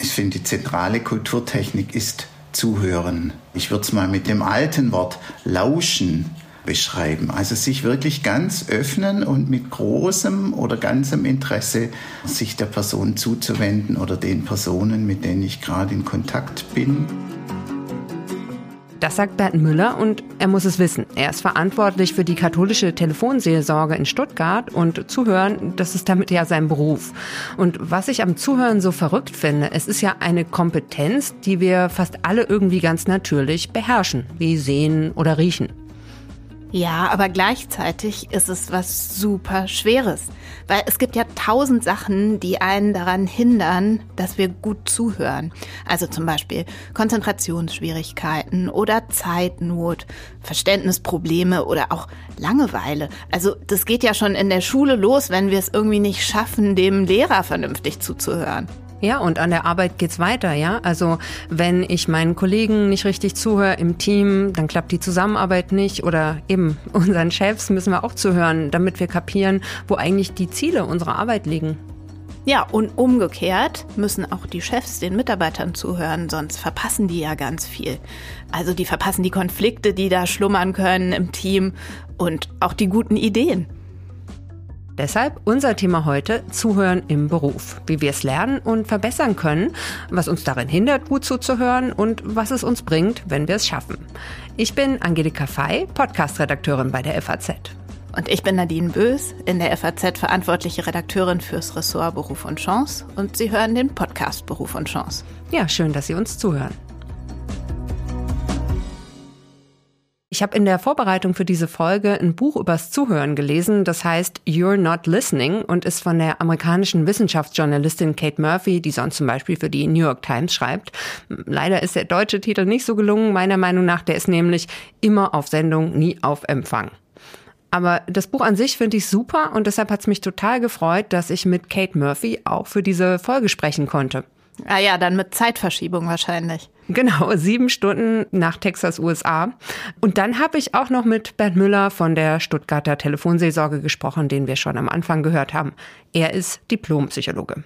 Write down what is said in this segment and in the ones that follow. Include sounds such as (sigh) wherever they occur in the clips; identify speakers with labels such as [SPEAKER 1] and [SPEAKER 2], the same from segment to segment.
[SPEAKER 1] Ich finde, die zentrale Kulturtechnik ist Zuhören. Ich würde es mal mit dem alten Wort Lauschen beschreiben. Also sich wirklich ganz öffnen und mit großem oder ganzem Interesse sich der Person zuzuwenden oder den Personen, mit denen ich gerade in Kontakt bin.
[SPEAKER 2] Das sagt Bert Müller und er muss es wissen. Er ist verantwortlich für die katholische Telefonseelsorge in Stuttgart und Zuhören, das ist damit ja sein Beruf. Und was ich am Zuhören so verrückt finde, es ist ja eine Kompetenz, die wir fast alle irgendwie ganz natürlich beherrschen, wie sehen oder riechen.
[SPEAKER 3] Ja, aber gleichzeitig ist es was super Schweres. Weil es gibt ja tausend Sachen, die einen daran hindern, dass wir gut zuhören. Also zum Beispiel Konzentrationsschwierigkeiten oder Zeitnot, Verständnisprobleme oder auch Langeweile. Also das geht ja schon in der Schule los, wenn wir es irgendwie nicht schaffen, dem Lehrer vernünftig zuzuhören.
[SPEAKER 2] Ja, und an der Arbeit geht's weiter, ja. Also wenn ich meinen Kollegen nicht richtig zuhöre im Team, dann klappt die Zusammenarbeit nicht oder eben (laughs) unseren Chefs müssen wir auch zuhören, damit wir kapieren, wo eigentlich die Ziele unserer Arbeit liegen.
[SPEAKER 3] Ja, und umgekehrt müssen auch die Chefs den Mitarbeitern zuhören, sonst verpassen die ja ganz viel. Also die verpassen die Konflikte, die da schlummern können im Team und auch die guten Ideen.
[SPEAKER 2] Deshalb unser Thema heute Zuhören im Beruf. Wie wir es lernen und verbessern können, was uns darin hindert, gut zuzuhören und was es uns bringt, wenn wir es schaffen. Ich bin Angelika Fey, Podcast-Redakteurin bei der FAZ.
[SPEAKER 3] Und ich bin Nadine Bös, in der FAZ verantwortliche Redakteurin fürs Ressort Beruf und Chance. Und Sie hören den Podcast Beruf und Chance.
[SPEAKER 2] Ja, schön, dass Sie uns zuhören. Ich habe in der Vorbereitung für diese Folge ein Buch übers Zuhören gelesen, das heißt You're Not Listening und ist von der amerikanischen Wissenschaftsjournalistin Kate Murphy, die sonst zum Beispiel für die New York Times schreibt. Leider ist der deutsche Titel nicht so gelungen, meiner Meinung nach. Der ist nämlich immer auf Sendung, nie auf Empfang. Aber das Buch an sich finde ich super und deshalb hat es mich total gefreut, dass ich mit Kate Murphy auch für diese Folge sprechen konnte.
[SPEAKER 3] Ah ja, dann mit Zeitverschiebung wahrscheinlich.
[SPEAKER 2] Genau, sieben Stunden nach Texas, USA. Und dann habe ich auch noch mit Bernd Müller von der Stuttgarter Telefonseelsorge gesprochen, den wir schon am Anfang gehört haben. Er ist Diplompsychologe.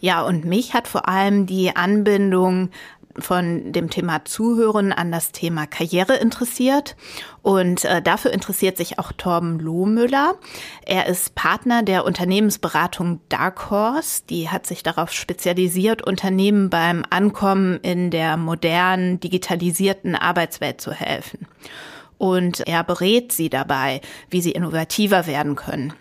[SPEAKER 3] Ja, und mich hat vor allem die Anbindung von dem Thema Zuhören an das Thema Karriere interessiert. Und äh, dafür interessiert sich auch Torben Lohmüller. Er ist Partner der Unternehmensberatung Dark Horse. Die hat sich darauf spezialisiert, Unternehmen beim Ankommen in der modernen, digitalisierten Arbeitswelt zu helfen. Und er berät sie dabei, wie sie innovativer werden können.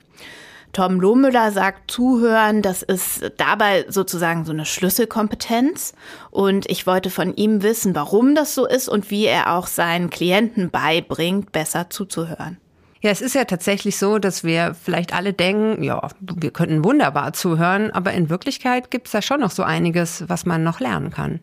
[SPEAKER 3] Tom Lohmüller sagt, zuhören, das ist dabei sozusagen so eine Schlüsselkompetenz. Und ich wollte von ihm wissen, warum das so ist und wie er auch seinen Klienten beibringt, besser zuzuhören.
[SPEAKER 2] Ja, es ist ja tatsächlich so, dass wir vielleicht alle denken, ja, wir könnten wunderbar zuhören, aber in Wirklichkeit gibt es da schon noch so einiges, was man noch lernen kann.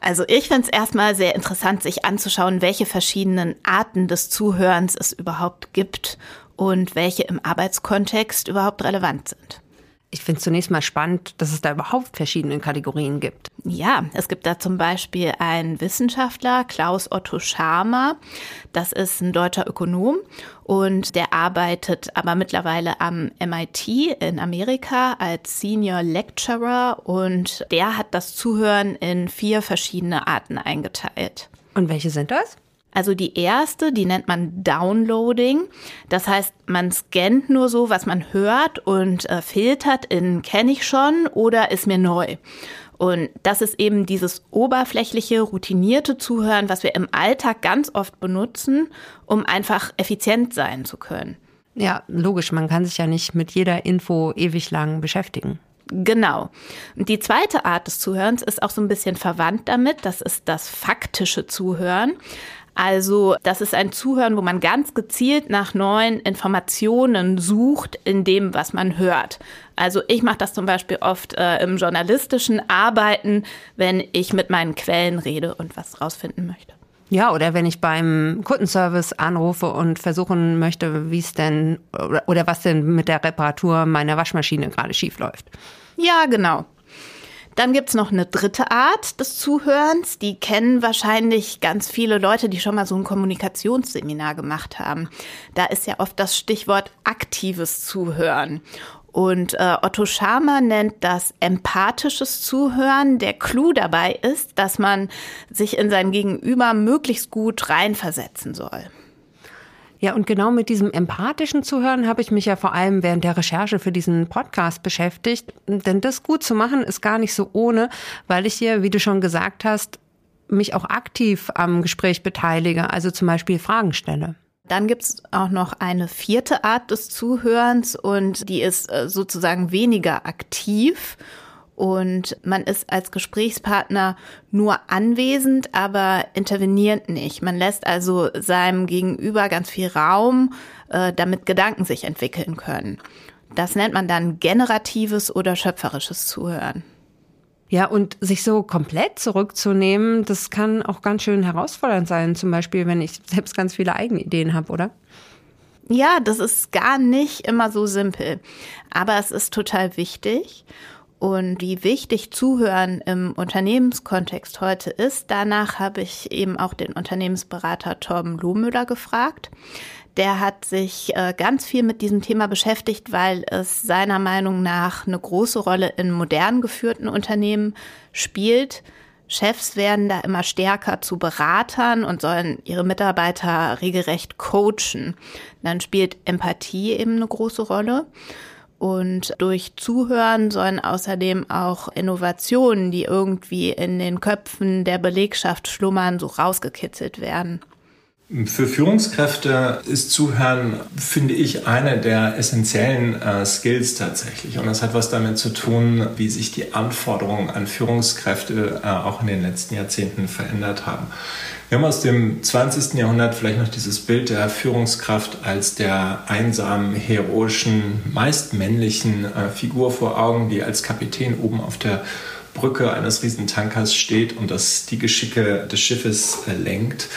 [SPEAKER 3] Also ich finde es erstmal sehr interessant, sich anzuschauen, welche verschiedenen Arten des Zuhörens es überhaupt gibt und welche im Arbeitskontext überhaupt relevant sind.
[SPEAKER 2] Ich finde es zunächst mal spannend, dass es da überhaupt verschiedene Kategorien gibt.
[SPEAKER 3] Ja, es gibt da zum Beispiel einen Wissenschaftler, Klaus Otto Scharmer. Das ist ein deutscher Ökonom und der arbeitet aber mittlerweile am MIT in Amerika als Senior Lecturer und der hat das Zuhören in vier verschiedene Arten eingeteilt.
[SPEAKER 2] Und welche sind das?
[SPEAKER 3] Also die erste, die nennt man Downloading. Das heißt, man scannt nur so, was man hört und äh, filtert in kenne ich schon oder ist mir neu. Und das ist eben dieses oberflächliche, routinierte Zuhören, was wir im Alltag ganz oft benutzen, um einfach effizient sein zu können.
[SPEAKER 2] Ja, logisch, man kann sich ja nicht mit jeder Info ewig lang beschäftigen.
[SPEAKER 3] Genau. Und die zweite Art des Zuhörens ist auch so ein bisschen verwandt damit. Das ist das faktische Zuhören. Also das ist ein Zuhören, wo man ganz gezielt nach neuen Informationen sucht in dem, was man hört. Also ich mache das zum Beispiel oft äh, im journalistischen Arbeiten, wenn ich mit meinen Quellen rede und was rausfinden möchte.
[SPEAKER 2] Ja, oder wenn ich beim Kundenservice anrufe und versuchen möchte, wie es denn oder, oder was denn mit der Reparatur meiner Waschmaschine gerade schief läuft.
[SPEAKER 3] Ja, genau. Dann gibt's noch eine dritte Art des Zuhörens. Die kennen wahrscheinlich ganz viele Leute, die schon mal so ein Kommunikationsseminar gemacht haben. Da ist ja oft das Stichwort aktives Zuhören. Und äh, Otto Scharmer nennt das empathisches Zuhören. Der Clou dabei ist, dass man sich in sein Gegenüber möglichst gut reinversetzen soll.
[SPEAKER 2] Ja, und genau mit diesem empathischen Zuhören habe ich mich ja vor allem während der Recherche für diesen Podcast beschäftigt. Denn das gut zu machen ist gar nicht so ohne, weil ich hier, wie du schon gesagt hast, mich auch aktiv am Gespräch beteilige, also zum Beispiel Fragen stelle.
[SPEAKER 3] Dann gibt es auch noch eine vierte Art des Zuhörens und die ist äh, sozusagen weniger aktiv. Und man ist als Gesprächspartner nur anwesend, aber interveniert nicht. Man lässt also seinem Gegenüber ganz viel Raum, äh, damit Gedanken sich entwickeln können. Das nennt man dann generatives oder schöpferisches Zuhören.
[SPEAKER 2] Ja, und sich so komplett zurückzunehmen, das kann auch ganz schön herausfordernd sein. Zum Beispiel, wenn ich selbst ganz viele eigene Ideen habe, oder?
[SPEAKER 3] Ja, das ist gar nicht immer so simpel. Aber es ist total wichtig. Und wie wichtig Zuhören im Unternehmenskontext heute ist, danach habe ich eben auch den Unternehmensberater Torben Lohmüller gefragt. Der hat sich äh, ganz viel mit diesem Thema beschäftigt, weil es seiner Meinung nach eine große Rolle in modern geführten Unternehmen spielt. Chefs werden da immer stärker zu Beratern und sollen ihre Mitarbeiter regelrecht coachen. Dann spielt Empathie eben eine große Rolle. Und durch Zuhören sollen außerdem auch Innovationen, die irgendwie in den Köpfen der Belegschaft schlummern, so rausgekitzelt werden.
[SPEAKER 4] Für Führungskräfte ist Zuhören, finde ich, eine der essentiellen äh, Skills tatsächlich. Und das hat was damit zu tun, wie sich die Anforderungen an Führungskräfte äh, auch in den letzten Jahrzehnten verändert haben. Wir haben aus dem 20. Jahrhundert vielleicht noch dieses Bild der Führungskraft als der einsamen, heroischen, meist männlichen äh, Figur vor Augen, die als Kapitän oben auf der Brücke eines Riesentankers steht und das die Geschicke des Schiffes äh, lenkt.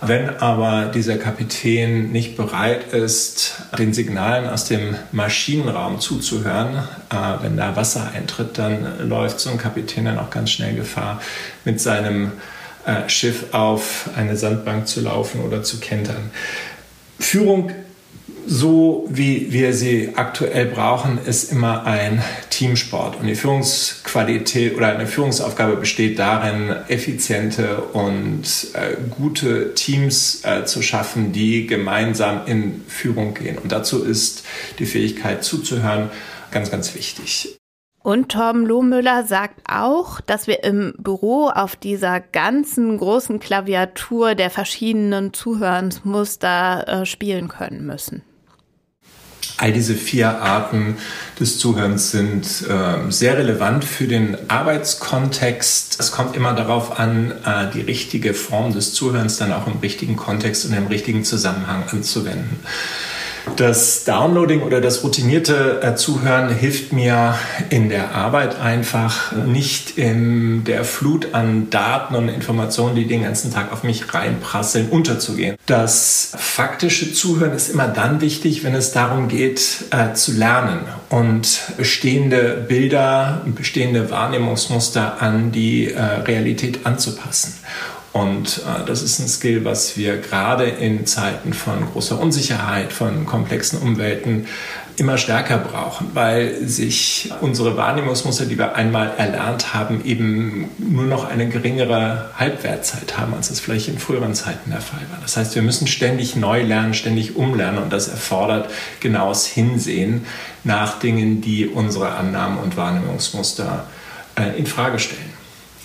[SPEAKER 4] Wenn aber dieser Kapitän nicht bereit ist, den Signalen aus dem Maschinenraum zuzuhören, äh, wenn da Wasser eintritt, dann läuft so ein Kapitän dann auch ganz schnell Gefahr, mit seinem äh, Schiff auf eine Sandbank zu laufen oder zu kentern. Führung so wie wir sie aktuell brauchen, ist immer ein Teamsport. Und die Führungsqualität oder eine Führungsaufgabe besteht darin, effiziente und äh, gute Teams äh, zu schaffen, die gemeinsam in Führung gehen. Und dazu ist die Fähigkeit zuzuhören ganz, ganz wichtig.
[SPEAKER 3] Und Torben Lohmüller sagt auch, dass wir im Büro auf dieser ganzen großen Klaviatur der verschiedenen Zuhörensmuster äh, spielen können müssen.
[SPEAKER 4] All diese vier Arten des Zuhörens sind äh, sehr relevant für den Arbeitskontext. Es kommt immer darauf an, äh, die richtige Form des Zuhörens dann auch im richtigen Kontext und im richtigen Zusammenhang anzuwenden. Das Downloading oder das routinierte äh, Zuhören hilft mir in der Arbeit einfach nicht in der Flut an Daten und Informationen, die den ganzen Tag auf mich reinprasseln, unterzugehen. Das faktische Zuhören ist immer dann wichtig, wenn es darum geht, äh, zu lernen und bestehende Bilder, bestehende Wahrnehmungsmuster an die äh, Realität anzupassen. Und äh, das ist ein Skill, was wir gerade in Zeiten von großer Unsicherheit, von komplexen Umwelten immer stärker brauchen, weil sich unsere Wahrnehmungsmuster, die wir einmal erlernt haben, eben nur noch eine geringere Halbwertzeit haben, als es vielleicht in früheren Zeiten der Fall war. Das heißt, wir müssen ständig neu lernen, ständig umlernen und das erfordert genaues Hinsehen nach Dingen, die unsere Annahmen und Wahrnehmungsmuster äh, in Frage stellen.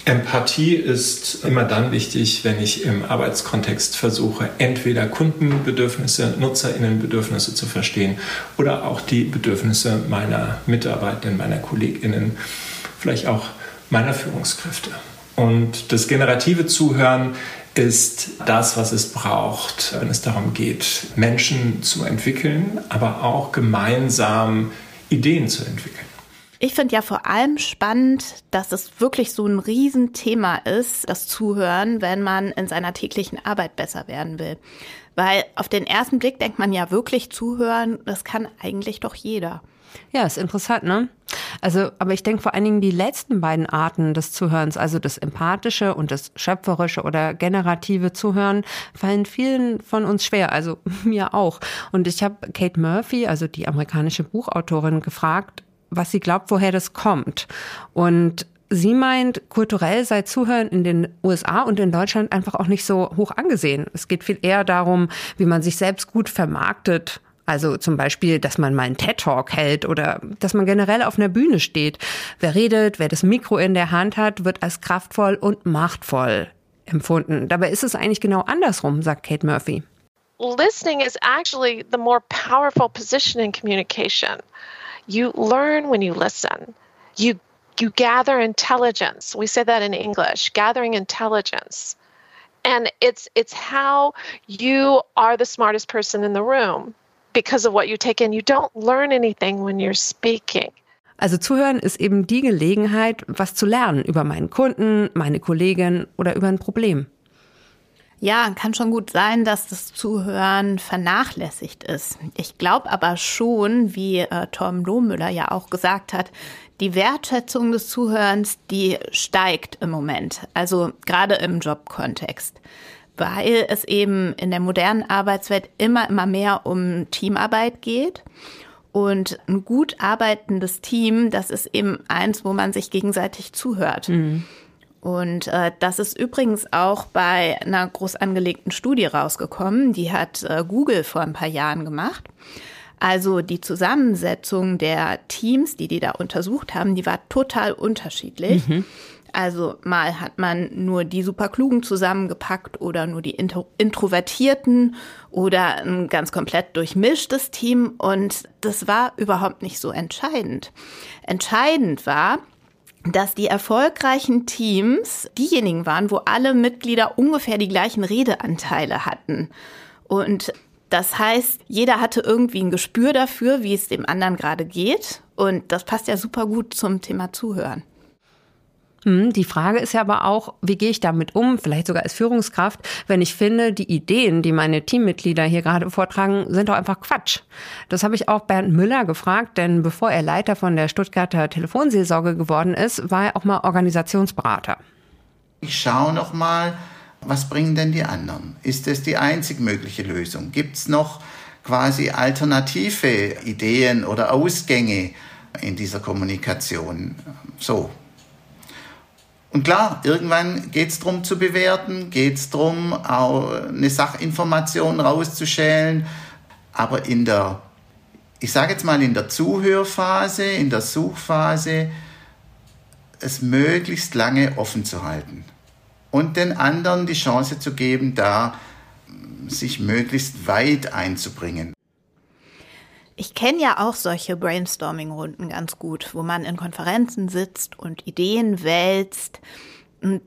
[SPEAKER 4] Empathie ist immer dann wichtig, wenn ich im Arbeitskontext versuche, entweder Kundenbedürfnisse, Nutzerinnenbedürfnisse zu verstehen oder auch die Bedürfnisse meiner Mitarbeitenden, meiner Kolleginnen, vielleicht auch meiner Führungskräfte. Und das generative Zuhören ist das, was es braucht, wenn es darum geht, Menschen zu entwickeln, aber auch gemeinsam Ideen zu entwickeln.
[SPEAKER 3] Ich finde ja vor allem spannend, dass es wirklich so ein Riesenthema ist, das Zuhören, wenn man in seiner täglichen Arbeit besser werden will. Weil auf den ersten Blick denkt man ja wirklich zuhören, das kann eigentlich doch jeder.
[SPEAKER 2] Ja, ist interessant, ne? Also, aber ich denke vor allen Dingen die letzten beiden Arten des Zuhörens, also das empathische und das schöpferische oder generative Zuhören, fallen vielen von uns schwer, also (laughs) mir auch. Und ich habe Kate Murphy, also die amerikanische Buchautorin, gefragt, was sie glaubt, woher das kommt. Und Sie meint, kulturell sei Zuhören in den USA und in Deutschland einfach auch nicht so hoch angesehen. Es geht viel eher darum, wie man sich selbst gut vermarktet. Also zum Beispiel, dass man mal einen TED-Talk hält oder dass man generell auf einer Bühne steht. Wer redet, wer das Mikro in der Hand hat, wird als kraftvoll und machtvoll empfunden. Dabei ist es eigentlich genau andersrum, sagt Kate Murphy.
[SPEAKER 5] Listening is actually the more powerful position in communication. You learn when you listen. You you gather intelligence. We say that in English, gathering intelligence. And it's it's how you are the smartest person in the room because of what you take in. You don't learn anything when you're speaking.
[SPEAKER 2] Also zuhören ist eben die Gelegenheit, was zu lernen über meinen Kunden, meine Kollegin oder über ein Problem.
[SPEAKER 3] Ja, kann schon gut sein, dass das Zuhören vernachlässigt ist. Ich glaube aber schon, wie äh, Tom Lohmüller ja auch gesagt hat, die Wertschätzung des Zuhörens, die steigt im Moment, also gerade im Jobkontext, weil es eben in der modernen Arbeitswelt immer, immer mehr um Teamarbeit geht. Und ein gut arbeitendes Team, das ist eben eins, wo man sich gegenseitig zuhört. Mhm. Und äh, das ist übrigens auch bei einer groß angelegten Studie rausgekommen. Die hat äh, Google vor ein paar Jahren gemacht. Also die Zusammensetzung der Teams, die die da untersucht haben, die war total unterschiedlich. Mhm. Also mal hat man nur die Superklugen zusammengepackt oder nur die Intro Introvertierten oder ein ganz komplett durchmischtes Team und das war überhaupt nicht so entscheidend. Entscheidend war, dass die erfolgreichen Teams diejenigen waren, wo alle Mitglieder ungefähr die gleichen Redeanteile hatten. Und das heißt, jeder hatte irgendwie ein Gespür dafür, wie es dem anderen gerade geht. Und das passt ja super gut zum Thema Zuhören.
[SPEAKER 2] Hm, die Frage ist ja aber auch, wie gehe ich damit um, vielleicht sogar als Führungskraft, wenn ich finde, die Ideen, die meine Teammitglieder hier gerade vortragen, sind doch einfach Quatsch. Das habe ich auch Bernd Müller gefragt, denn bevor er Leiter von der Stuttgarter Telefonseelsorge geworden ist, war er auch mal Organisationsberater.
[SPEAKER 1] Ich schaue noch mal, was bringen denn die anderen? Ist es die einzig mögliche Lösung? Gibt es noch quasi alternative Ideen oder Ausgänge in dieser Kommunikation? So. Und klar, irgendwann geht es darum zu bewerten, geht es darum, eine Sachinformation rauszuschälen. Aber in der, ich sage jetzt mal, in der Zuhörphase, in der Suchphase, es möglichst lange offen zu halten und den anderen die Chance zu geben, da sich möglichst weit einzubringen.
[SPEAKER 3] Ich kenne ja auch solche Brainstorming-Runden ganz gut, wo man in Konferenzen sitzt und Ideen wälzt. Und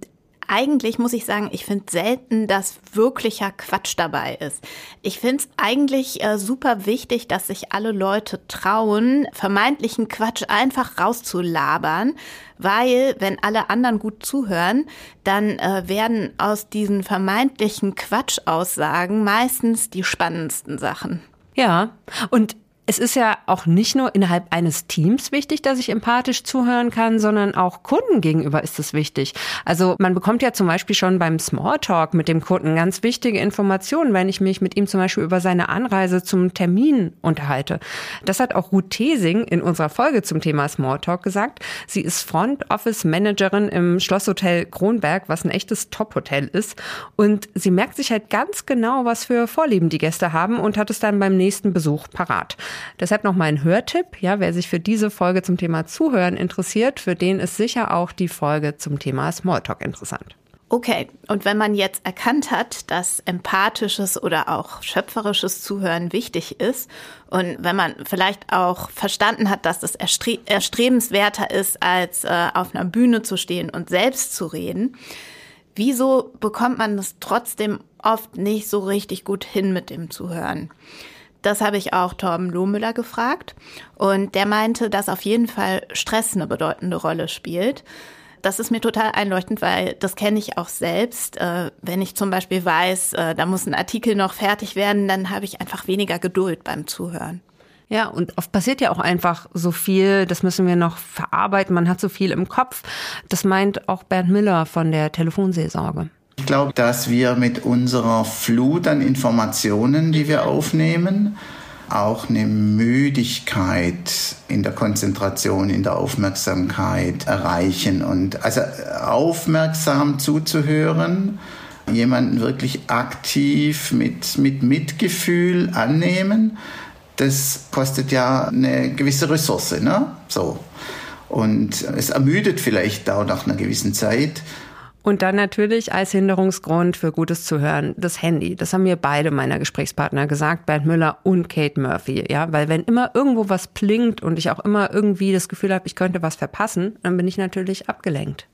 [SPEAKER 3] eigentlich muss ich sagen, ich finde selten, dass wirklicher Quatsch dabei ist. Ich finde es eigentlich äh, super wichtig, dass sich alle Leute trauen, vermeintlichen Quatsch einfach rauszulabern, weil wenn alle anderen gut zuhören, dann äh, werden aus diesen vermeintlichen Quatschaussagen meistens die spannendsten Sachen.
[SPEAKER 2] Ja, und es ist ja auch nicht nur innerhalb eines Teams wichtig, dass ich empathisch zuhören kann, sondern auch Kunden gegenüber ist es wichtig. Also man bekommt ja zum Beispiel schon beim Smalltalk mit dem Kunden ganz wichtige Informationen, wenn ich mich mit ihm zum Beispiel über seine Anreise zum Termin unterhalte. Das hat auch Ruth Thesing in unserer Folge zum Thema Smalltalk gesagt. Sie ist Front Office Managerin im Schlosshotel Kronberg, was ein echtes Top-Hotel ist. Und sie merkt sich halt ganz genau, was für Vorlieben die Gäste haben und hat es dann beim nächsten Besuch parat. Deshalb noch mal ein Hörtipp. Ja, wer sich für diese Folge zum Thema Zuhören interessiert, für den ist sicher auch die Folge zum Thema Smalltalk interessant.
[SPEAKER 3] Okay, und wenn man jetzt erkannt hat, dass empathisches oder auch schöpferisches Zuhören wichtig ist und wenn man vielleicht auch verstanden hat, dass es erstre erstrebenswerter ist, als äh, auf einer Bühne zu stehen und selbst zu reden, wieso bekommt man es trotzdem oft nicht so richtig gut hin mit dem Zuhören? Das habe ich auch Torben Lohmüller gefragt. Und der meinte, dass auf jeden Fall Stress eine bedeutende Rolle spielt. Das ist mir total einleuchtend, weil das kenne ich auch selbst. Äh, wenn ich zum Beispiel weiß, äh, da muss ein Artikel noch fertig werden, dann habe ich einfach weniger Geduld beim Zuhören.
[SPEAKER 2] Ja, und oft passiert ja auch einfach so viel, das müssen wir noch verarbeiten, man hat so viel im Kopf. Das meint auch Bernd Miller von der Telefonseelsorge.
[SPEAKER 1] Ich glaube, dass wir mit unserer Flut an Informationen, die wir aufnehmen, auch eine Müdigkeit in der Konzentration, in der Aufmerksamkeit erreichen. Und also aufmerksam zuzuhören, jemanden wirklich aktiv mit, mit Mitgefühl annehmen, das kostet ja eine gewisse Ressource, ne? So. Und es ermüdet vielleicht auch nach einer gewissen Zeit.
[SPEAKER 2] Und dann natürlich als Hinderungsgrund für gutes Zuhören das Handy. Das haben mir beide meiner Gesprächspartner gesagt, Bernd Müller und Kate Murphy. Ja, weil wenn immer irgendwo was plingt und ich auch immer irgendwie das Gefühl habe, ich könnte was verpassen, dann bin ich natürlich abgelenkt.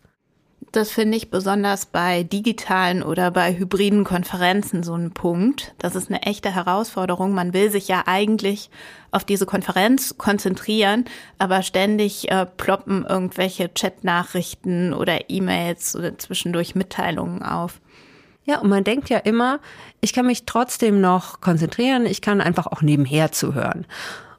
[SPEAKER 3] Das finde ich besonders bei digitalen oder bei hybriden Konferenzen so ein Punkt. Das ist eine echte Herausforderung. Man will sich ja eigentlich auf diese Konferenz konzentrieren, aber ständig äh, ploppen irgendwelche Chatnachrichten oder E-Mails oder zwischendurch Mitteilungen auf.
[SPEAKER 2] Ja, und man denkt ja immer, ich kann mich trotzdem noch konzentrieren, ich kann einfach auch nebenher zuhören.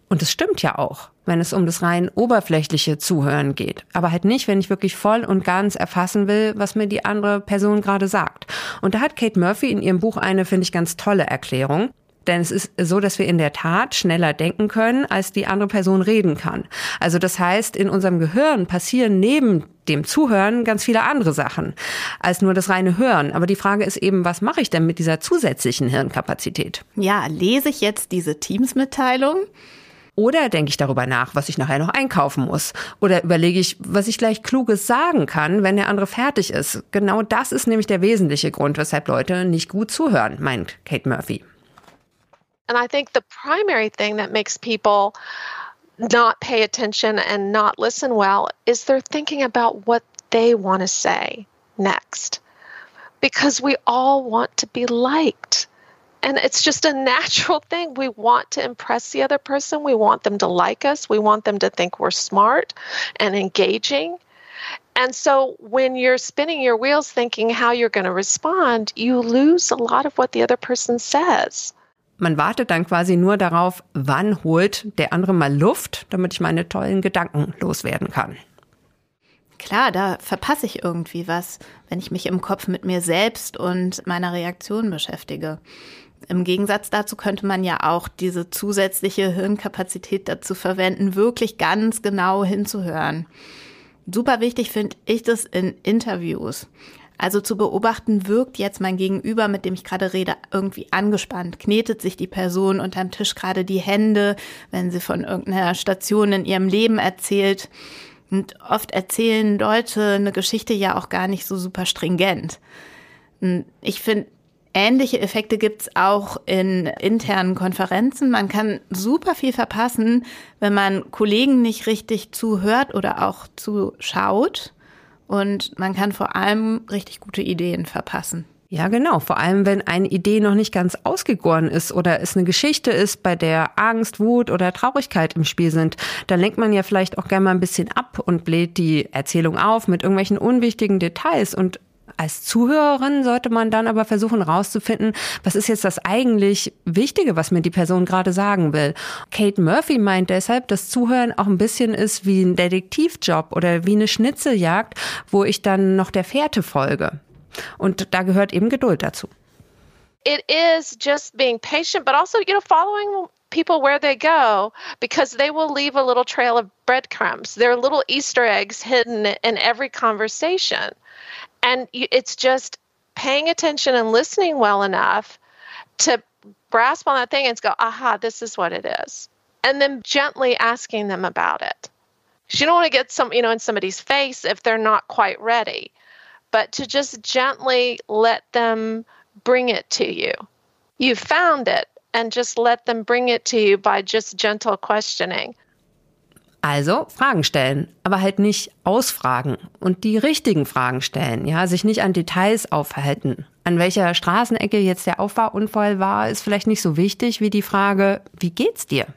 [SPEAKER 2] Und es stimmt ja auch, wenn es um das rein oberflächliche Zuhören geht. Aber halt nicht, wenn ich wirklich voll und ganz erfassen will, was mir die andere Person gerade sagt. Und da hat Kate Murphy in ihrem Buch eine, finde ich, ganz tolle Erklärung. Denn es ist so, dass wir in der Tat schneller denken können, als die andere Person reden kann. Also das heißt, in unserem Gehirn passieren neben dem Zuhören ganz viele andere Sachen als nur das reine Hören. Aber die Frage ist eben, was mache ich denn mit dieser zusätzlichen Hirnkapazität?
[SPEAKER 3] Ja, lese ich jetzt diese Teams-Mitteilung?
[SPEAKER 2] Oder denke ich darüber nach, was ich nachher noch einkaufen muss? Oder überlege ich, was ich gleich Kluges sagen kann, wenn der andere fertig ist? Genau das ist nämlich der wesentliche Grund, weshalb Leute nicht gut zuhören, meint Kate Murphy.
[SPEAKER 5] And I think the primary thing that makes people not pay attention and not listen well is they're thinking about what they want to say next. Because we all want to be liked. And it's just a natural (laughs) thing. We want to impress the other person. We want them to like us. We want them to think we're smart and engaging. And so when you're spinning your wheels thinking how you're going to respond, you lose a lot of what the other person says.
[SPEAKER 2] Man wartet dann quasi nur darauf, wann holt der andere mal Luft, damit ich meine tollen Gedanken loswerden kann.
[SPEAKER 3] Klar, da verpasse ich irgendwie was, wenn ich mich im Kopf mit mir selbst und meiner Reaktion beschäftige. Im Gegensatz dazu könnte man ja auch diese zusätzliche Hirnkapazität dazu verwenden, wirklich ganz genau hinzuhören. Super wichtig finde ich das in Interviews. Also zu beobachten, wirkt jetzt mein Gegenüber, mit dem ich gerade rede, irgendwie angespannt? Knetet sich die Person unterm Tisch gerade die Hände, wenn sie von irgendeiner Station in ihrem Leben erzählt? Und oft erzählen Leute eine Geschichte ja auch gar nicht so super stringent. Ich finde, Ähnliche Effekte gibt's auch in internen Konferenzen. Man kann super viel verpassen, wenn man Kollegen nicht richtig zuhört oder auch zuschaut. Und man kann vor allem richtig gute Ideen verpassen.
[SPEAKER 2] Ja, genau. Vor allem, wenn eine Idee noch nicht ganz ausgegoren ist oder es eine Geschichte ist, bei der Angst, Wut oder Traurigkeit im Spiel sind, dann lenkt man ja vielleicht auch gerne mal ein bisschen ab und bläht die Erzählung auf mit irgendwelchen unwichtigen Details und als Zuhörerin sollte man dann aber versuchen herauszufinden, was ist jetzt das eigentlich Wichtige, was mir die Person gerade sagen will. Kate Murphy meint deshalb, dass Zuhören auch ein bisschen ist wie ein Detektivjob oder wie eine Schnitzeljagd, wo ich dann noch der Fährte folge. Und da gehört eben Geduld dazu.
[SPEAKER 5] It is just being patient, but also, you know, following people where they go because they will leave a little trail of breadcrumbs. There are little Easter eggs hidden in every conversation. And it's just paying attention and listening well enough to grasp on that thing and go, aha, this is what it is. And then gently asking them about it. You don't want to get some, you know, in somebody's face if they're not quite ready, but to just gently let them bring it to you. You found it and just let them bring it to you by just gentle questioning.
[SPEAKER 2] Also Fragen stellen, aber halt nicht ausfragen und die richtigen Fragen stellen, ja, sich nicht an Details aufhalten. An welcher Straßenecke jetzt der Auffahrunfall war, ist vielleicht nicht so wichtig wie die Frage, wie geht's dir?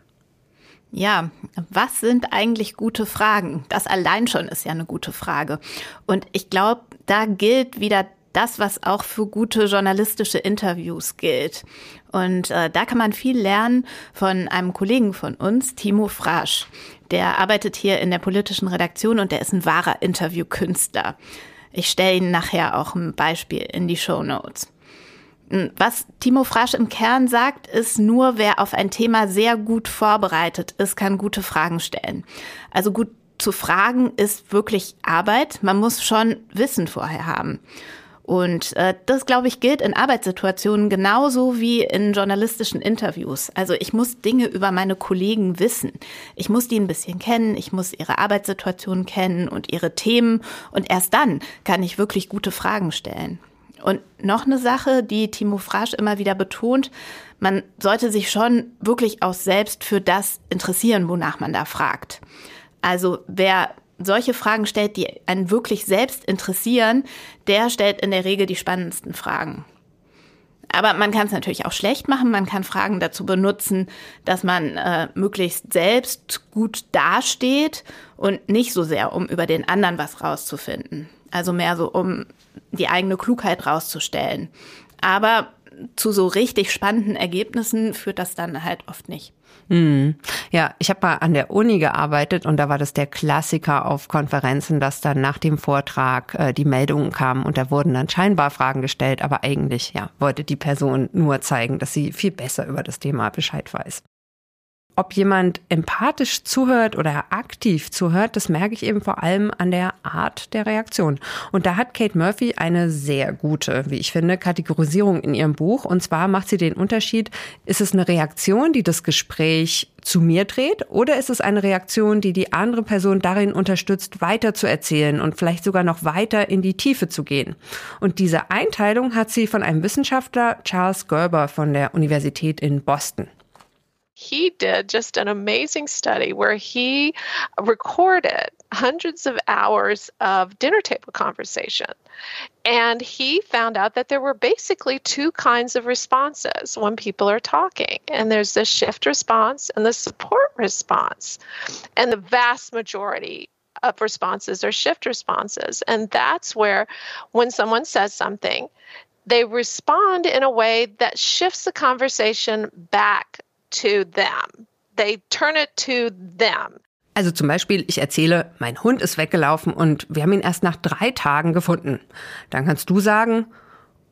[SPEAKER 3] Ja, was sind eigentlich gute Fragen? Das allein schon ist ja eine gute Frage. Und ich glaube, da gilt wieder das, was auch für gute journalistische Interviews gilt. Und äh, da kann man viel lernen von einem Kollegen von uns, Timo Frasch. Der arbeitet hier in der politischen Redaktion und der ist ein wahrer Interviewkünstler. Ich stelle Ihnen nachher auch ein Beispiel in die Show Notes. Hm, was Timo Frasch im Kern sagt, ist nur, wer auf ein Thema sehr gut vorbereitet ist, kann gute Fragen stellen. Also gut zu fragen ist wirklich Arbeit. Man muss schon Wissen vorher haben. Und äh, das, glaube ich, gilt in Arbeitssituationen genauso wie in journalistischen Interviews. Also ich muss Dinge über meine Kollegen wissen. Ich muss die ein bisschen kennen, ich muss ihre Arbeitssituation kennen und ihre Themen. Und erst dann kann ich wirklich gute Fragen stellen. Und noch eine Sache, die Timo Frasch immer wieder betont, man sollte sich schon wirklich auch selbst für das interessieren, wonach man da fragt. Also wer solche Fragen stellt, die einen wirklich selbst interessieren, der stellt in der Regel die spannendsten Fragen. Aber man kann es natürlich auch schlecht machen. Man kann Fragen dazu benutzen, dass man äh, möglichst selbst gut dasteht und nicht so sehr, um über den anderen was rauszufinden. Also mehr so, um die eigene Klugheit rauszustellen. Aber zu so richtig spannenden Ergebnissen führt das dann halt oft nicht.
[SPEAKER 2] Hm. Ja, ich habe mal an der Uni gearbeitet und da war das der Klassiker auf Konferenzen, dass dann nach dem Vortrag äh, die Meldungen kamen und da wurden dann scheinbar Fragen gestellt, aber eigentlich ja wollte die Person nur zeigen, dass sie viel besser über das Thema Bescheid weiß ob jemand empathisch zuhört oder aktiv zuhört, das merke ich eben vor allem an der Art der Reaktion. Und da hat Kate Murphy eine sehr gute, wie ich finde, Kategorisierung in ihrem Buch. Und zwar macht sie den Unterschied, ist es eine Reaktion, die das Gespräch zu mir dreht, oder ist es eine Reaktion, die die andere Person darin unterstützt, weiter zu erzählen und vielleicht sogar noch weiter in die Tiefe zu gehen? Und diese Einteilung hat sie von einem Wissenschaftler, Charles Gerber von der Universität in Boston.
[SPEAKER 5] He did just an amazing study where he recorded hundreds of hours of dinner table conversation. And he found out that there were basically two kinds of responses when people are talking. And there's the shift response and the support response. And the vast majority of responses are shift responses. And that's where, when someone says something, they respond in a way that shifts the conversation back to them. They turn it to them.
[SPEAKER 2] Also zum Beispiel, ich erzähle, mein Hund ist weggelaufen und wir haben ihn erst nach drei Tagen gefunden. Dann kannst du sagen,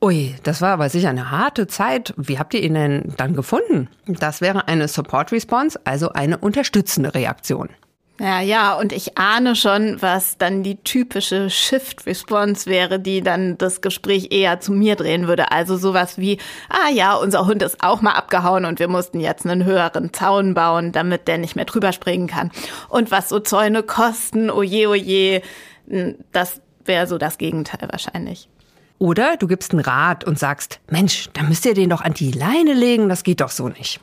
[SPEAKER 2] ui, das war aber sicher eine harte Zeit. Wie habt ihr ihn denn dann gefunden? Das wäre eine Support Response, also eine unterstützende Reaktion.
[SPEAKER 3] Ja, ja, und ich ahne schon, was dann die typische Shift-Response wäre, die dann das Gespräch eher zu mir drehen würde. Also sowas wie, ah ja, unser Hund ist auch mal abgehauen und wir mussten jetzt einen höheren Zaun bauen, damit der nicht mehr drüber springen kann. Und was so Zäune kosten, oje, oje, hm, das wäre so das Gegenteil wahrscheinlich.
[SPEAKER 2] Oder du gibst einen Rat und sagst, Mensch, da müsst ihr den doch an die Leine legen, das geht doch so nicht.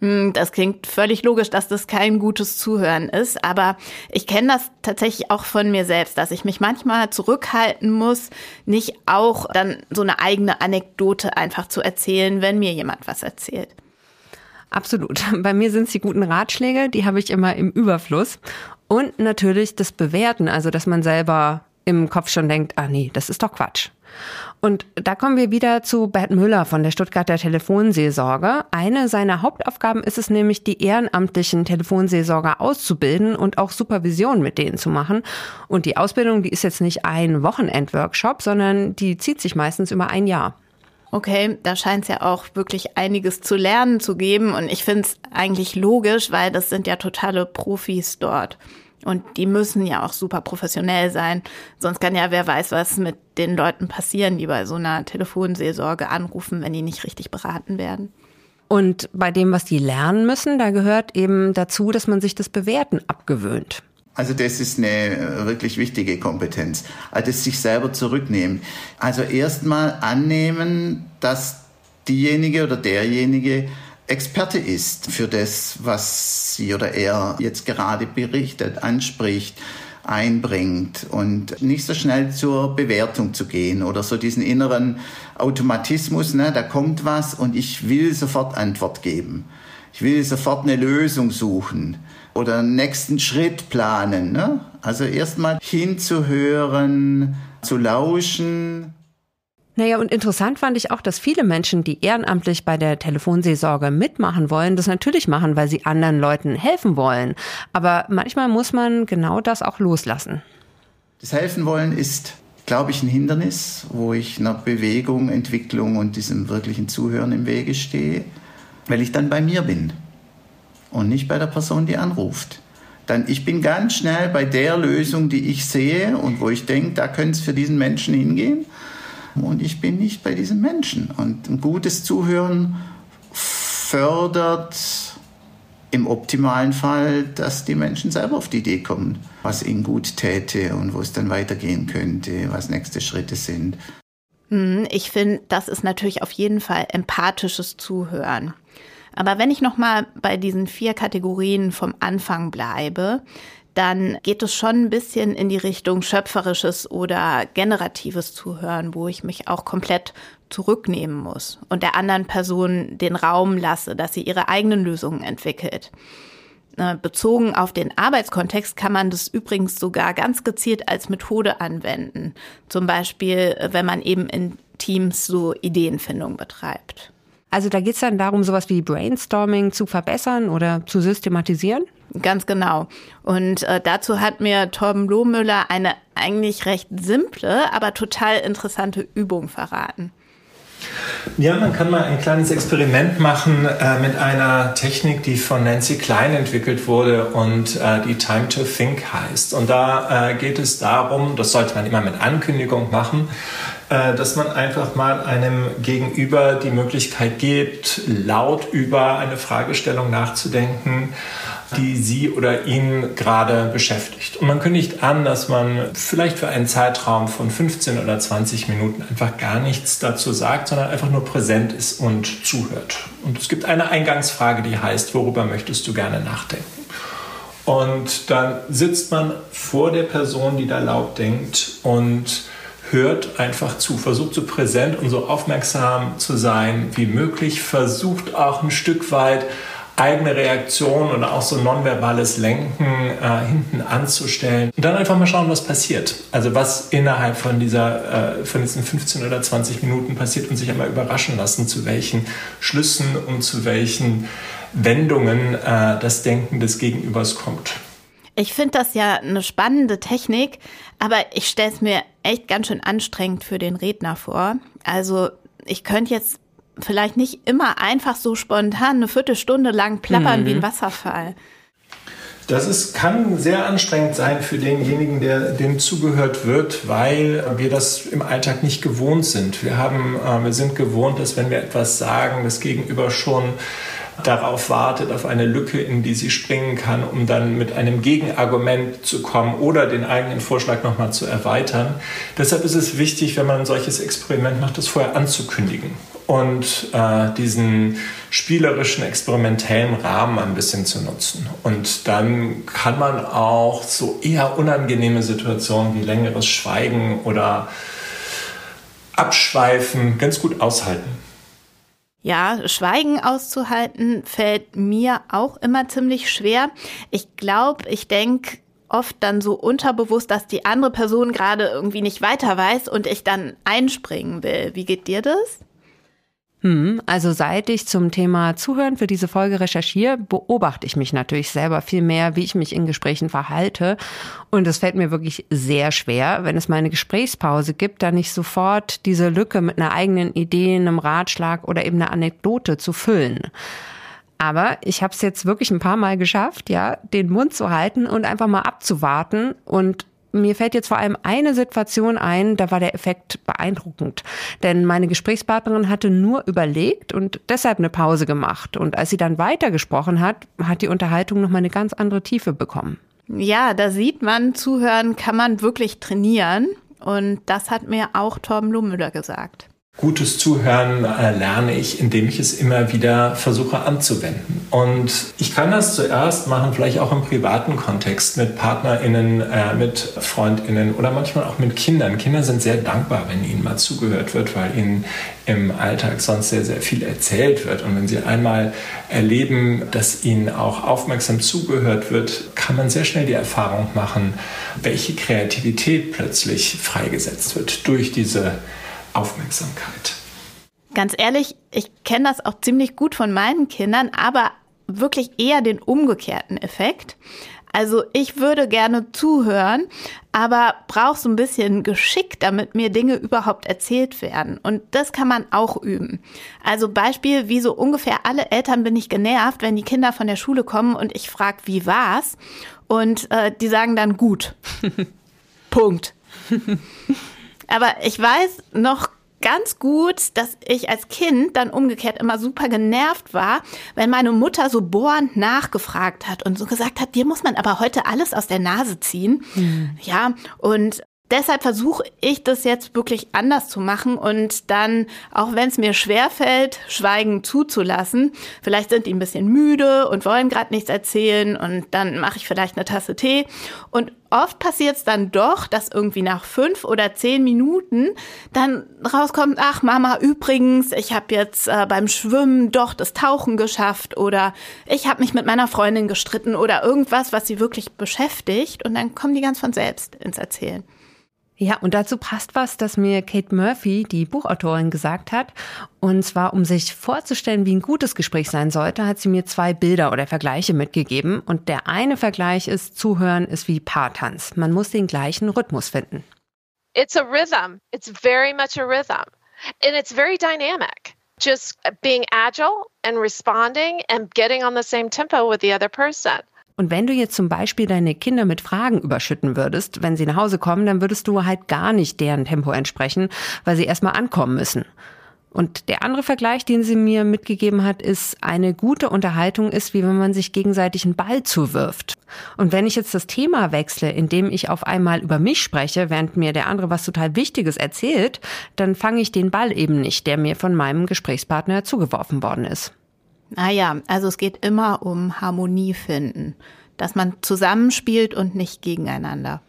[SPEAKER 3] Hm, das klingt völlig logisch, dass das kein gutes Zuhören ist, aber ich kenne das tatsächlich auch von mir selbst, dass ich mich manchmal zurückhalten muss, nicht auch dann so eine eigene Anekdote einfach zu erzählen, wenn mir jemand was erzählt.
[SPEAKER 2] Absolut. (laughs) Bei mir sind es die guten Ratschläge, die habe ich immer im Überfluss. Und natürlich das Bewerten, also dass man selber im Kopf schon denkt, ah nee, das ist doch Quatsch. Und da kommen wir wieder zu Bert Müller von der Stuttgarter Telefonseelsorge. Eine seiner Hauptaufgaben ist es nämlich, die ehrenamtlichen Telefonseelsorger auszubilden und auch Supervision mit denen zu machen. Und die Ausbildung, die ist jetzt nicht ein Wochenendworkshop, sondern die zieht sich meistens über ein Jahr.
[SPEAKER 3] Okay, da scheint es ja auch wirklich einiges zu lernen zu geben. Und ich finde es eigentlich logisch, weil das sind ja totale Profis dort. Und die müssen ja auch super professionell sein. Sonst kann ja wer weiß, was mit den Leuten passieren, die bei so einer Telefonseelsorge anrufen, wenn die nicht richtig beraten werden.
[SPEAKER 2] Und bei dem, was die lernen müssen, da gehört eben dazu, dass man sich das Bewerten abgewöhnt.
[SPEAKER 1] Also das ist eine wirklich wichtige Kompetenz. Also das sich selber zurücknehmen. Also erstmal annehmen, dass diejenige oder derjenige Experte ist für das, was sie oder er jetzt gerade berichtet, anspricht, einbringt und nicht so schnell zur Bewertung zu gehen oder so diesen inneren Automatismus, ne, da kommt was und ich will sofort Antwort geben. Ich will sofort eine Lösung suchen oder einen nächsten Schritt planen. Ne? Also erstmal hinzuhören, zu lauschen
[SPEAKER 2] Naja, und interessant fand ich auch, dass viele Menschen, die ehrenamtlich bei der Telefonseelsorge mitmachen wollen, das natürlich machen, weil sie anderen Leuten helfen wollen. Aber manchmal muss man genau das auch loslassen.
[SPEAKER 1] Das Helfen wollen ist, glaube ich, ein Hindernis, wo ich einer Bewegung, Entwicklung und diesem wirklichen Zuhören im Wege stehe, weil ich dann bei mir bin und nicht bei der Person, die anruft. Dann ich bin ganz schnell bei der Lösung, die ich sehe und wo ich denke, da könnte es für diesen Menschen hingehen und ich bin nicht bei diesem Menschen. Und ein gutes Zuhören fördert im optimalen Fall, dass die Menschen selber auf die Idee kommen, was ihnen gut täte und wo es dann weitergehen könnte, was nächste Schritte sind.
[SPEAKER 3] Hm, ich finde, das ist natürlich auf jeden Fall empathisches Zuhören. Aber wenn ich noch mal bei diesen vier Kategorien vom Anfang bleibe, dann geht es schon ein bisschen in die Richtung schöpferisches oder generatives Zuhören, wo ich mich auch komplett zurücknehmen muss und der anderen Person den Raum lasse, dass sie ihre eigenen Lösungen entwickelt. Bezogen auf den Arbeitskontext kann man das übrigens sogar ganz gezielt als Methode anwenden. Zum Beispiel, wenn man eben in Teams so Ideenfindung betreibt.
[SPEAKER 2] Also da geht es dann darum, sowas wie Brainstorming zu verbessern oder zu systematisieren?
[SPEAKER 3] Ganz genau. Und äh, dazu hat mir Torben Lohmüller eine eigentlich recht simple, aber total interessante Übung verraten.
[SPEAKER 4] Ja, man kann mal ein kleines Experiment machen äh, mit einer Technik, die von Nancy Klein entwickelt wurde und äh, die Time to Think heißt. Und da äh, geht es darum, das sollte man immer mit Ankündigung machen, dass man einfach mal einem Gegenüber die Möglichkeit gibt, laut über eine Fragestellung nachzudenken die sie oder ihn gerade beschäftigt. Und man kündigt an, dass man vielleicht für einen Zeitraum von 15 oder 20 Minuten einfach gar nichts dazu sagt, sondern einfach nur präsent ist und zuhört. Und es gibt eine Eingangsfrage, die heißt, worüber möchtest du gerne nachdenken? Und dann sitzt man vor der Person, die da laut denkt und hört einfach zu, versucht so präsent und so aufmerksam zu sein wie möglich, versucht auch ein Stück weit eigene Reaktion und auch so nonverbales Lenken äh, hinten anzustellen und dann einfach mal schauen, was passiert. Also was innerhalb von dieser, äh, von diesen 15 oder 20 Minuten passiert und sich einmal überraschen lassen, zu welchen Schlüssen und zu welchen Wendungen äh, das Denken des Gegenübers kommt.
[SPEAKER 3] Ich finde das ja eine spannende Technik, aber ich stelle es mir echt ganz schön anstrengend für den Redner vor. Also ich könnte jetzt vielleicht nicht immer einfach so spontan eine Viertelstunde lang plappern mhm. wie ein mhm. Wasserfall.
[SPEAKER 4] Das ist, kann sehr anstrengend sein für denjenigen, der dem zugehört wird, weil wir das im Alltag nicht gewohnt sind. Wir, haben, äh, wir sind gewohnt, dass wenn wir etwas sagen, das Gegenüber schon darauf wartet, auf eine Lücke, in die sie springen kann, um dann mit einem Gegenargument zu kommen oder den eigenen Vorschlag nochmal zu erweitern. Deshalb ist es wichtig, wenn man ein solches Experiment macht, das vorher anzukündigen und äh, diesen spielerischen, experimentellen Rahmen ein bisschen zu nutzen. Und dann kann man auch so eher unangenehme Situationen wie längeres Schweigen oder Abschweifen ganz gut aushalten.
[SPEAKER 3] Ja, Schweigen auszuhalten fällt mir auch immer ziemlich schwer. Ich glaube, ich denke oft dann so unterbewusst, dass die andere Person gerade irgendwie nicht weiter weiß und ich dann einspringen will. Wie geht dir das?
[SPEAKER 2] Hm, also seit ich zum Thema Zuhören für diese Folge recherchiere, beobachte ich mich natürlich selber viel mehr, wie ich mich in Gesprächen verhalte. Und es fällt mir wirklich sehr schwer, wenn es mal eine Gesprächspause gibt, dann nicht sofort diese Lücke mit einer eigenen Idee, einem Ratschlag oder eben einer Anekdote zu füllen. Aber ich habe es jetzt wirklich ein paar Mal geschafft, ja, den Mund zu halten und einfach mal abzuwarten und mir fällt jetzt vor allem eine Situation ein, da war der Effekt beeindruckend. Denn meine Gesprächspartnerin hatte nur überlegt und deshalb eine Pause gemacht. Und als sie dann weitergesprochen hat, hat die Unterhaltung nochmal eine ganz andere Tiefe bekommen.
[SPEAKER 3] Ja, da sieht man, zuhören kann man wirklich trainieren. Und das hat mir auch Torben Lohmüller gesagt.
[SPEAKER 4] Gutes Zuhören äh, lerne ich, indem ich es immer wieder versuche anzuwenden. Und ich kann das zuerst machen, vielleicht auch im privaten Kontext mit PartnerInnen, äh, mit FreundInnen oder manchmal auch mit Kindern. Kinder sind sehr dankbar, wenn ihnen mal zugehört wird, weil ihnen im Alltag sonst sehr, sehr viel erzählt wird. Und wenn sie einmal erleben, dass ihnen auch aufmerksam zugehört wird, kann man sehr schnell die Erfahrung machen, welche Kreativität plötzlich freigesetzt wird durch diese Aufmerksamkeit.
[SPEAKER 3] Ganz ehrlich, ich kenne das auch ziemlich gut von meinen Kindern, aber wirklich eher den umgekehrten Effekt. Also ich würde gerne zuhören, aber brauche so ein bisschen Geschick, damit mir Dinge überhaupt erzählt werden. Und das kann man auch üben. Also Beispiel, wie so ungefähr alle Eltern bin ich genervt, wenn die Kinder von der Schule kommen und ich frage, wie war's? Und äh, die sagen dann gut. (laughs) Punkt. (laughs) aber ich weiß noch ganz gut, dass ich als Kind dann umgekehrt immer super genervt war, wenn meine Mutter so bohrend nachgefragt hat und so gesagt hat, dir muss man aber heute alles aus der Nase ziehen. Mhm. Ja, und deshalb versuche ich das jetzt wirklich anders zu machen und dann, auch wenn es mir schwerfällt, Schweigen zuzulassen. Vielleicht sind die ein bisschen müde und wollen gerade nichts erzählen und dann mache ich vielleicht eine Tasse Tee. Und oft passiert es dann doch, dass irgendwie nach fünf oder zehn Minuten dann rauskommt, ach Mama, übrigens, ich habe jetzt äh, beim Schwimmen doch das Tauchen geschafft oder ich habe mich mit meiner Freundin gestritten oder irgendwas, was sie wirklich beschäftigt. Und dann kommen die ganz von selbst ins Erzählen.
[SPEAKER 2] Ja, und dazu passt was, das mir Kate Murphy, die Buchautorin, gesagt hat. Und zwar, um sich vorzustellen, wie ein gutes Gespräch sein sollte, hat sie mir zwei Bilder oder Vergleiche mitgegeben. Und der eine Vergleich ist, Zuhören ist wie Paartanz. Man muss den gleichen Rhythmus finden.
[SPEAKER 5] It's a rhythm. It's very much a rhythm. And it's very dynamic. Just being agile and responding and getting on the same tempo with the other person.
[SPEAKER 2] Und wenn du jetzt zum Beispiel deine Kinder mit Fragen überschütten würdest, wenn sie nach Hause kommen, dann würdest du halt gar nicht deren Tempo entsprechen, weil sie erstmal ankommen müssen. Und der andere Vergleich, den sie mir mitgegeben hat, ist, eine gute Unterhaltung ist, wie wenn man sich gegenseitig einen Ball zuwirft. Und wenn ich jetzt das Thema wechsle, indem ich auf einmal über mich spreche, während mir der andere was total Wichtiges erzählt, dann fange ich den Ball eben nicht, der mir von meinem Gesprächspartner zugeworfen worden ist.
[SPEAKER 3] Naja, also es geht immer um Harmonie finden, dass man zusammenspielt und nicht gegeneinander.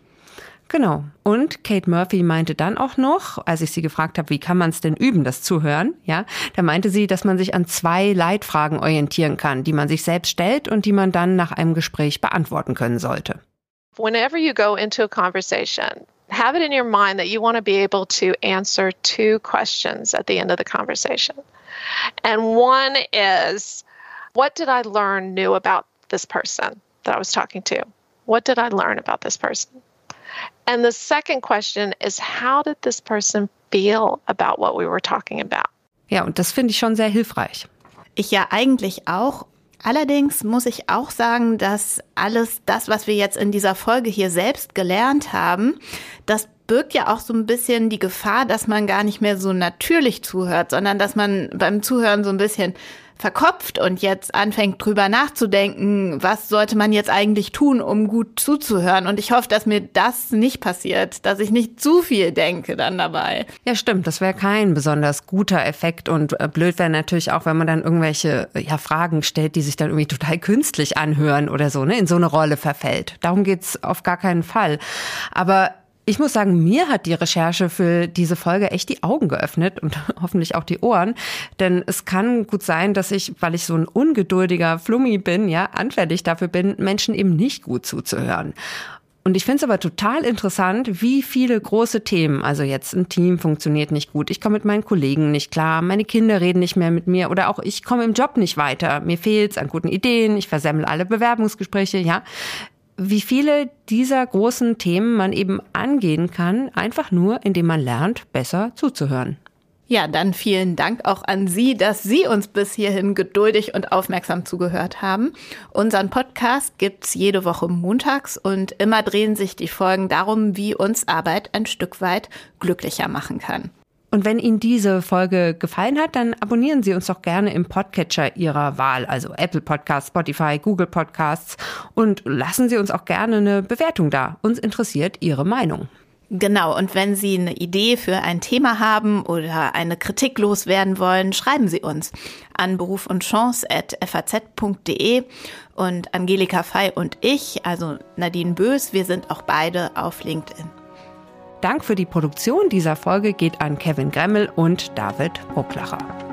[SPEAKER 2] Genau. Und Kate Murphy meinte dann auch noch, als ich sie gefragt habe, wie kann man es denn üben, das Zuhören, ja, da meinte sie, dass man sich an zwei Leitfragen orientieren kann, die man sich selbst stellt und die man dann nach einem Gespräch beantworten können sollte.
[SPEAKER 5] Whenever you go into a conversation, have it in your mind that you want to be able to answer two questions at the end of the conversation. And one is, what did I learn new about this person that I was talking to? What did I learn about this person? And the second question is, how did this person feel about what we were talking about?
[SPEAKER 2] Ja, und das finde ich schon sehr hilfreich.
[SPEAKER 3] Ich ja eigentlich auch. Allerdings muss ich auch sagen, dass alles das, was wir jetzt in dieser Folge hier selbst gelernt haben, das birgt ja auch so ein bisschen die Gefahr, dass man gar nicht mehr so natürlich zuhört, sondern dass man beim Zuhören so ein bisschen verkopft und jetzt anfängt drüber nachzudenken, was sollte man jetzt eigentlich tun, um gut zuzuhören. Und ich hoffe, dass mir das nicht passiert, dass ich nicht zu viel denke dann dabei.
[SPEAKER 2] Ja, stimmt. Das wäre kein besonders guter Effekt und äh, blöd wäre natürlich auch, wenn man dann irgendwelche ja, Fragen stellt, die sich dann irgendwie total künstlich anhören oder so, ne, in so eine Rolle verfällt. Darum geht's auf gar keinen Fall. Aber ich muss sagen, mir hat die Recherche für diese Folge echt die Augen geöffnet und (laughs) hoffentlich auch die Ohren. Denn es kann gut sein, dass ich, weil ich so ein ungeduldiger Flummi bin, ja, anfällig dafür bin, Menschen eben nicht gut zuzuhören. Und ich finde es aber total interessant, wie viele große Themen, also jetzt ein Team funktioniert nicht gut, ich komme mit meinen Kollegen nicht klar, meine Kinder reden nicht mehr mit mir oder auch ich komme im Job nicht weiter, mir fehlt's an guten Ideen, ich versemmel alle Bewerbungsgespräche, ja wie viele dieser großen Themen man eben angehen kann, einfach nur, indem man lernt, besser zuzuhören.
[SPEAKER 3] Ja, dann vielen Dank auch an Sie, dass Sie uns bis hierhin geduldig und aufmerksam zugehört haben. Unseren Podcast gibt's jede Woche montags und immer drehen sich die Folgen darum, wie uns Arbeit ein Stück weit glücklicher machen kann.
[SPEAKER 2] Und wenn Ihnen diese Folge gefallen hat, dann abonnieren Sie uns doch gerne im Podcatcher Ihrer Wahl, also Apple Podcasts, Spotify, Google Podcasts und lassen Sie uns auch gerne eine Bewertung da. Uns interessiert Ihre Meinung.
[SPEAKER 3] Genau, und wenn Sie eine Idee für ein Thema haben oder eine Kritik loswerden wollen, schreiben Sie uns an beruf und chance.faz.de und Angelika Fei und ich, also Nadine Bös, wir sind auch beide auf LinkedIn.
[SPEAKER 2] Dank für die Produktion dieser Folge geht an Kevin Gremmel und David Brucklacher.